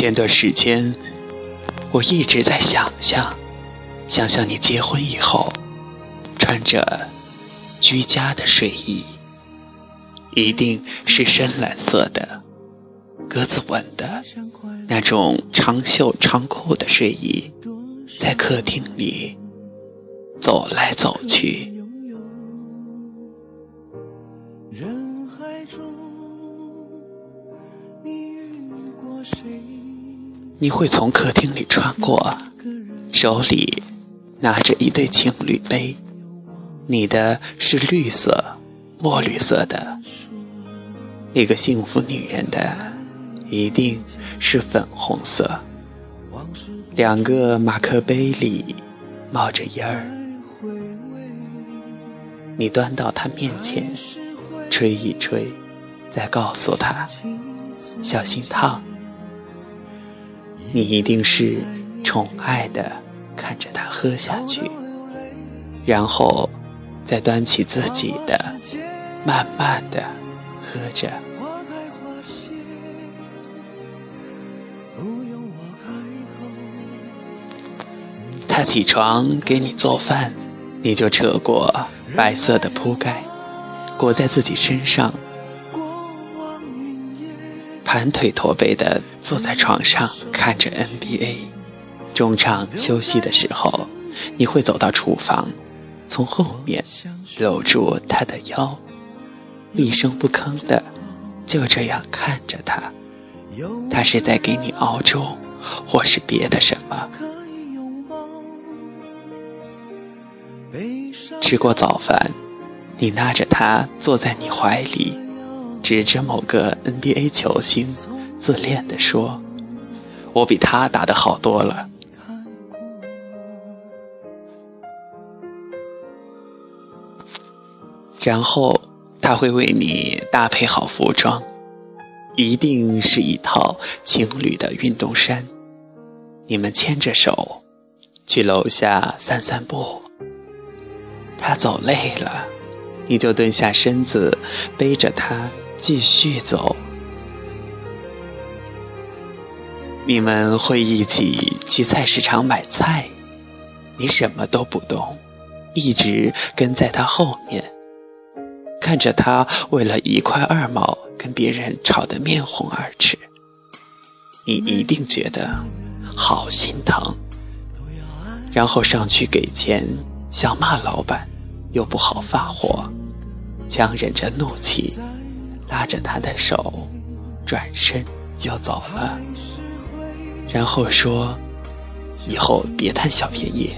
前段时间，我一直在想象，想象你结婚以后，穿着居家的睡衣，一定是深蓝色的、格子纹的那种长袖长裤的睡衣，在客厅里走来走去。你会从客厅里穿过，手里拿着一对情侣杯，你的是绿色、墨绿色的。一个幸福女人的一定是粉红色。两个马克杯里冒着烟儿，你端到她面前，吹一吹，再告诉她小心烫。你一定是宠爱的看着他喝下去，然后再端起自己的，慢慢的喝着。他起床给你做饭，你就扯过白色的铺盖，裹在自己身上。盘腿驼背的坐在床上看着 NBA，中场休息的时候，你会走到厨房，从后面搂住他的腰，一声不吭的就这样看着他。他是在给你熬粥，或是别的什么。吃过早饭，你拉着他坐在你怀里。指着某个 NBA 球星，自恋地说：“我比他打得好多了。”然后他会为你搭配好服装，一定是一套情侣的运动衫。你们牵着手去楼下散散步。他走累了，你就蹲下身子背着他。继续走，你们会一起去菜市场买菜，你什么都不懂，一直跟在他后面，看着他为了一块二毛跟别人吵得面红耳赤，你一定觉得好心疼，然后上去给钱，想骂老板，又不好发火，强忍着怒气。拉着他的手，转身就走了，然后说：“以后别贪小便宜，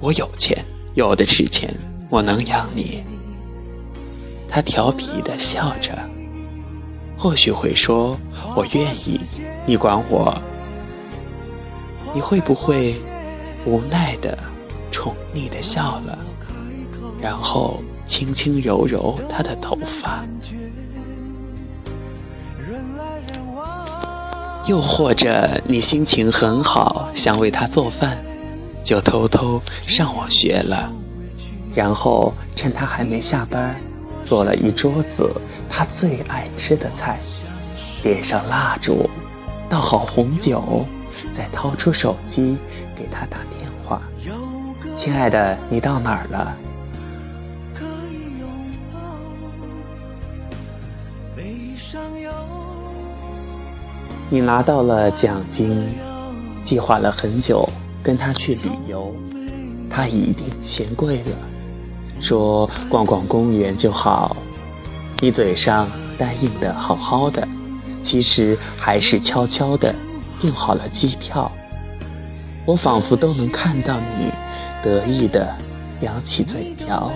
我有钱，有的是钱，我能养你。”他调皮的笑着，或许会说：“我愿意，你管我。”你会不会无奈的、宠溺的笑了，然后轻轻揉揉他的头发？又或者你心情很好，想为他做饭，就偷偷上网学了，然后趁他还没下班，做了一桌子他最爱吃的菜，点上蜡烛，倒好红酒，再掏出手机给他打电话：“亲爱的，你到哪儿了？”你拿到了奖金，计划了很久跟他去旅游，他一定嫌贵了，说逛逛公园就好。你嘴上答应的好好的，其实还是悄悄的订好了机票。我仿佛都能看到你得意的扬起嘴角。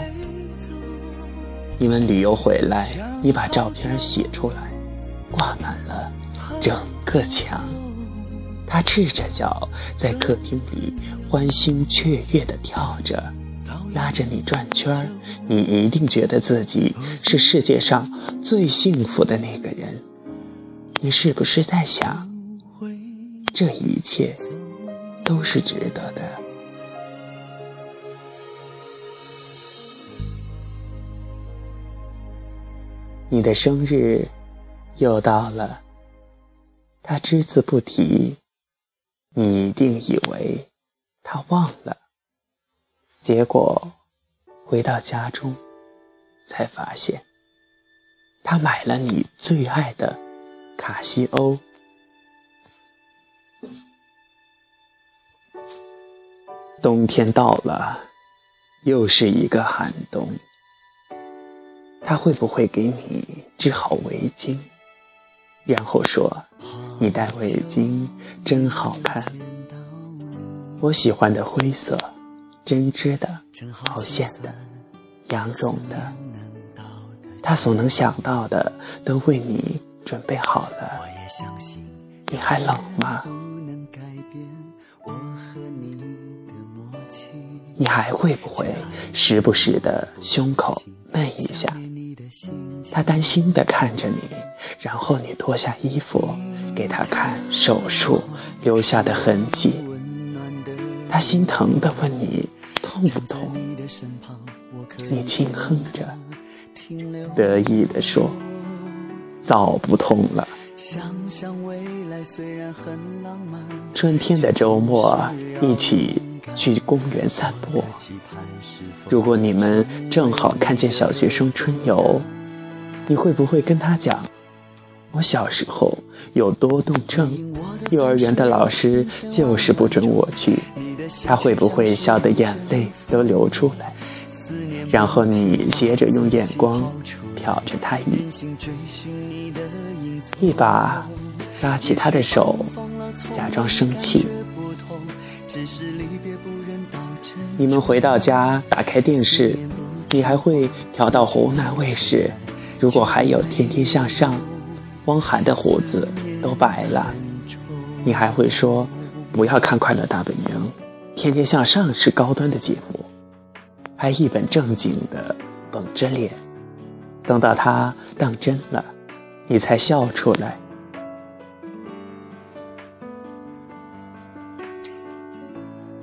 你们旅游回来，你把照片写出来，挂满了整。个墙，他赤着脚在客厅里欢欣雀跃地跳着，拉着你转圈儿。你一定觉得自己是世界上最幸福的那个人。你是不是在想，这一切都是值得的？你的生日又到了。他只字不提，你一定以为他忘了。结果回到家中，才发现他买了你最爱的卡西欧。冬天到了，又是一个寒冬。他会不会给你织好围巾，然后说：“你戴围巾真好看。”我喜欢的灰色，针织的、毛线的、羊绒的，他所能想到的都为你准备好了。你还冷吗？你还会不会时不时的胸口闷一下？他担心的看着你，然后你脱下衣服给他看手术留下的痕迹。他心疼的问你痛不痛？你轻哼着，得意的说：“早不痛了。”春天的周末，一起。去公园散步。如果你们正好看见小学生春游，你会不会跟他讲，我小时候有多动症，幼儿园的老师就是不准我去。他会不会笑得眼泪都流出来？然后你接着用眼光瞟着他一眼一把拉起他的手，假装生气。你们回到家，打开电视，你还会调到湖南卫视。如果还有《天天向上》，汪涵的胡子都白了，你还会说不要看《快乐大本营》，《天天向上》是高端的节目，还一本正经的绷着脸。等到他当真了，你才笑出来。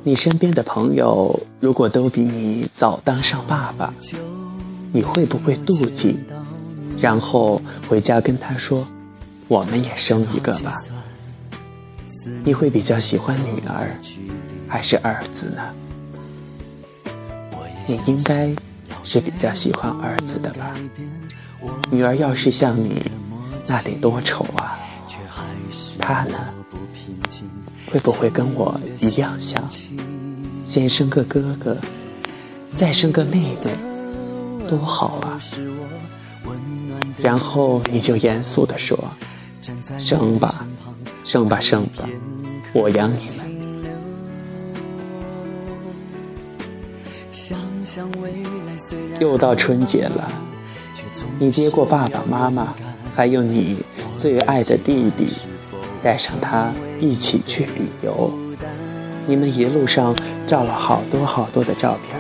你身边的朋友如果都比你早当上爸爸，你会不会妒忌？然后回家跟他说：“我们也生一个吧。”你会比较喜欢女儿还是儿子呢？你应该是比较喜欢儿子的吧？女儿要是像你，那得多丑啊！他呢？会不会跟我一样想，先生个哥哥，再生个妹妹，多好啊！然后你就严肃地说：“生吧，生吧，生吧，我养你们。”又到春节了，你接过爸爸妈妈，还有你最爱的弟弟。带上他一起去旅游，你们一路上照了好多好多的照片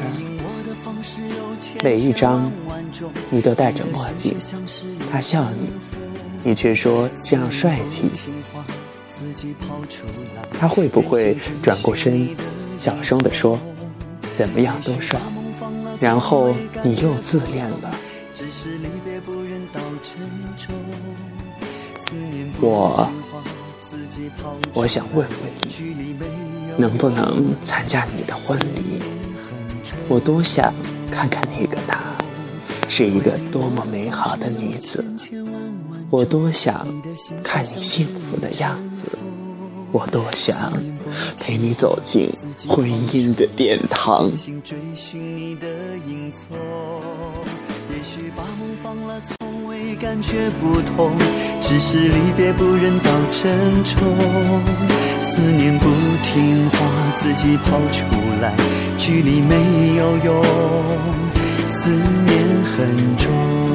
每一张你都戴着墨镜，他笑你，你却说这样帅气。他会不会转过身，小声地说：“怎么样都帅。”然后你又自恋了。我。我想问问你，能不能参加你的婚礼？我多想看看那个她，是一个多么美好的女子。我多想看你幸福的样子。我多想陪你走进婚姻的殿堂。也许把梦放了，从未感觉不同，只是离别不忍到珍重。思念不听话，自己跑出来，距离没有用，思念很重。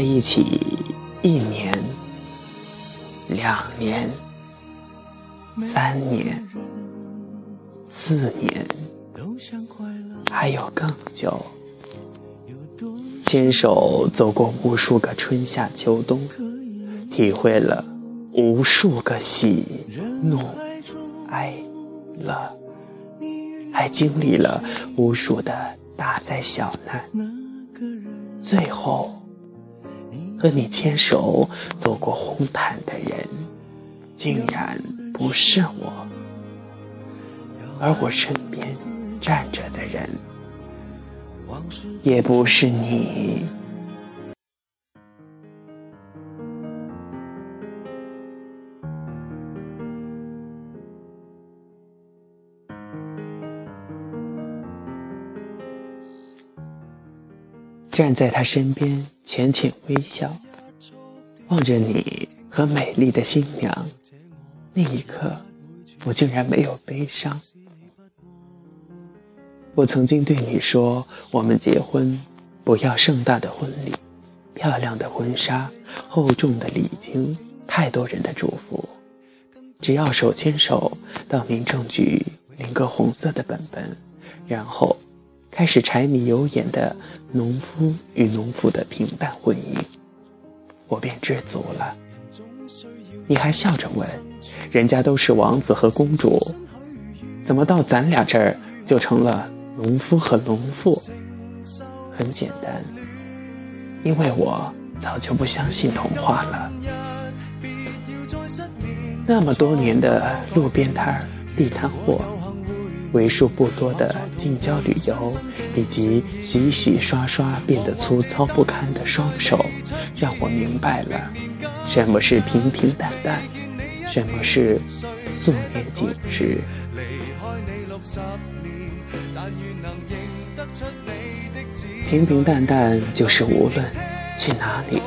在一起一年、两年、三年、四年，还有更久。牵手走过无数个春夏秋冬，体会了无数个喜怒哀乐，还经历了无数的大灾小难，最后。和你牵手走过红毯的人，竟然不是我，而我身边站着的人，也不是你。站在他身边，浅浅微笑，望着你和美丽的新娘。那一刻，我竟然没有悲伤。我曾经对你说，我们结婚不要盛大的婚礼，漂亮的婚纱，厚重的礼金，太多人的祝福，只要手牵手到民政局领个红色的本本，然后。开始柴米油盐的农夫与农妇的平淡婚姻，我便知足了。你还笑着问：“人家都是王子和公主，怎么到咱俩这儿就成了农夫和农妇？”很简单，因为我早就不相信童话了。那么多年的路边摊儿、地摊货。为数不多的近郊旅游，以及洗洗刷刷变得粗糙不堪的双手，让我明白了什么是平平淡淡，什么是素年锦时。平平淡淡就是无论去哪里，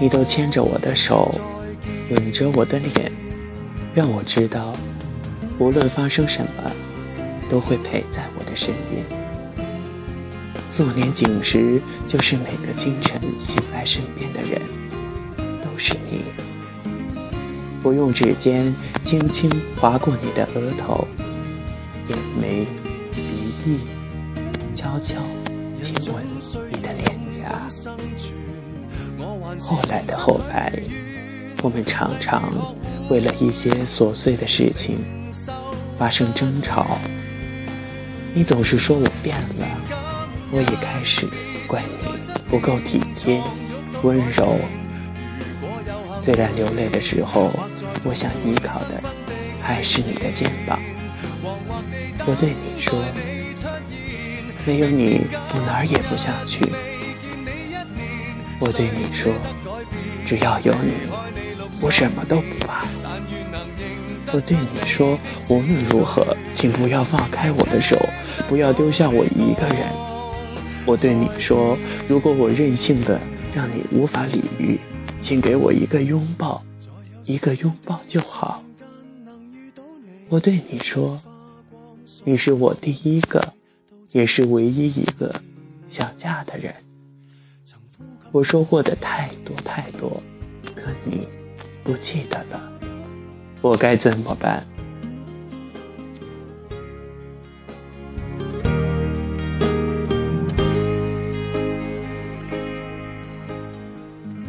你都牵着我的手，吻着我的脸，让我知道，无论发生什么。都会陪在我的身边。素年锦时，就是每个清晨醒来身边的人，都是你。我用指尖轻轻划过你的额头、眼眉、鼻翼，悄悄亲吻你的脸颊。后来的后来，我们常常为了一些琐碎的事情发生争吵。你总是说我变了，我也开始怪你不够体贴、温柔。虽然流泪的时候，我想依靠的还是你的肩膀。我对你说，没有你，我哪儿也不想去。我对你说，只要有你，我什么都不怕。我对你说，无论如何，请不要放开我的手。不要丢下我一个人。我对你说，如果我任性的让你无法理喻，请给我一个拥抱，一个拥抱就好。我对你说，你是我第一个，也是唯一一个想嫁的人。我说过的太多太多，可你不记得了，我该怎么办？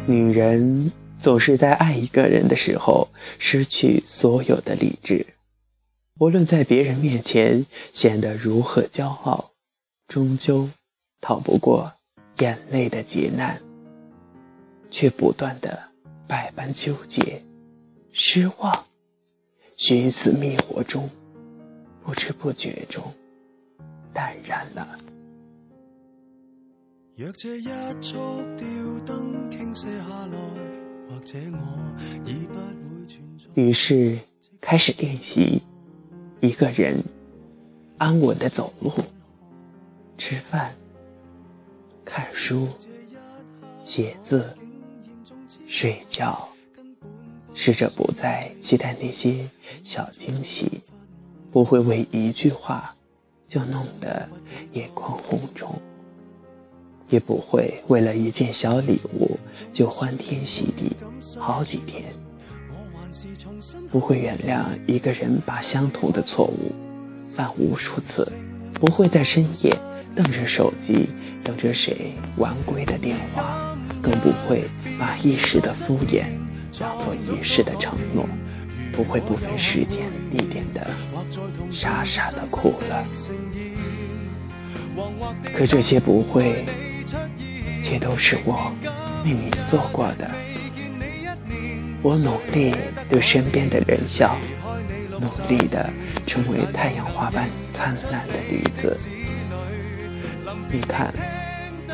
女人总是在爱一个人的时候失去所有的理智，无论在别人面前显得如何骄傲，终究逃不过眼泪的劫难，却不断的百般纠结、失望、寻死觅活中，不知不觉中淡然了。若这一束吊灯倾泻下来，或者我已不会存在。于是开始练习一个人安稳的走路、吃饭、看书、写字、睡觉，试着不再期待那些小惊喜，不会为一句话就弄得眼眶红肿。也不会为了一件小礼物就欢天喜地好几天，不会原谅一个人把相同的错误犯无数次，不会在深夜瞪着手机等着谁晚归的电话，更不会把一时的敷衍做一世的承诺，不会不分时间地点的傻傻的哭了。可这些不会。却都是我为你做过的。我努力对身边的人笑，努力的成为太阳花般灿烂的女子。你看，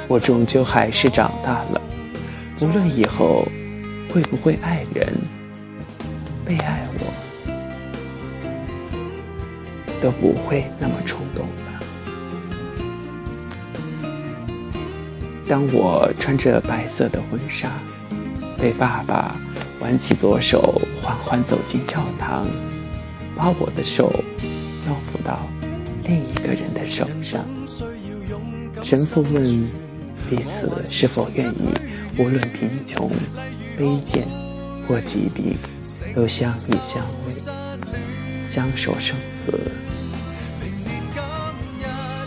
我终究还是长大了。无论以后会不会爱人，被爱我，都不会那么冲动了。当我穿着白色的婚纱，被爸爸挽起左手，缓缓走进教堂，把我的手交付到另一个人的手上。神父问彼此是否愿意，无论贫穷、卑贱或疾病，都相依相偎，相守生死。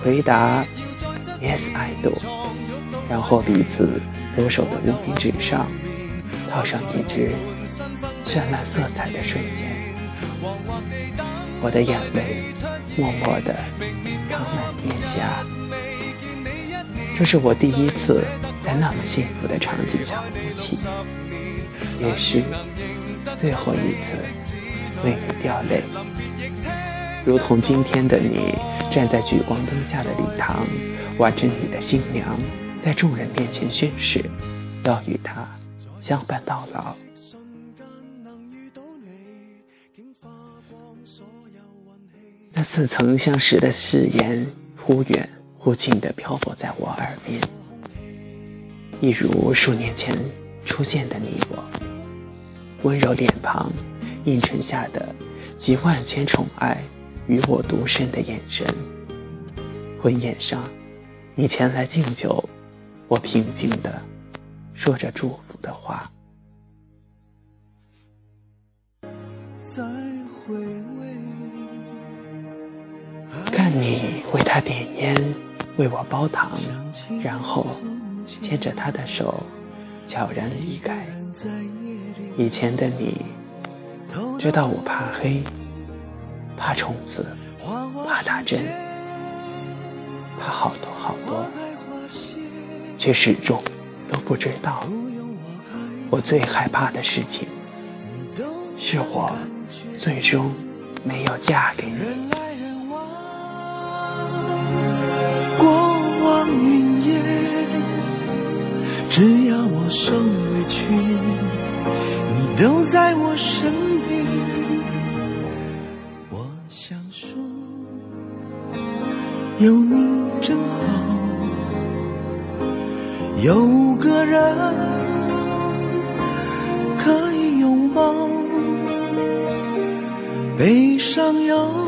回答：Yes, I do。然后彼此左手的无名指上套上一只绚烂色彩的瞬间，我的眼泪默默地淌满面颊。这是我第一次在那么幸福的场景下哭泣，也是最后一次为你掉泪。如同今天的你站在聚光灯下的礼堂，挽着你的新娘。在众人面前宣誓，要与他相伴到老。那似曾相识的誓言，忽远忽近的漂泊在我耳边，一如数年前出现的你我。温柔脸庞映衬下的集万千宠爱与我独身的眼神。婚宴上，你前来敬酒。我平静的说着祝福的话，看你为他点烟，为我煲糖，然后牵着他的手悄然离开。以前的你，知道我怕黑，怕虫子，怕打针，怕好多好多。却始终都不知道，我最害怕的事情，是我最终没有嫁给你。过往云烟，只要我受委屈，都在我身边。我想说，有你真好。有个人可以拥抱，悲伤有，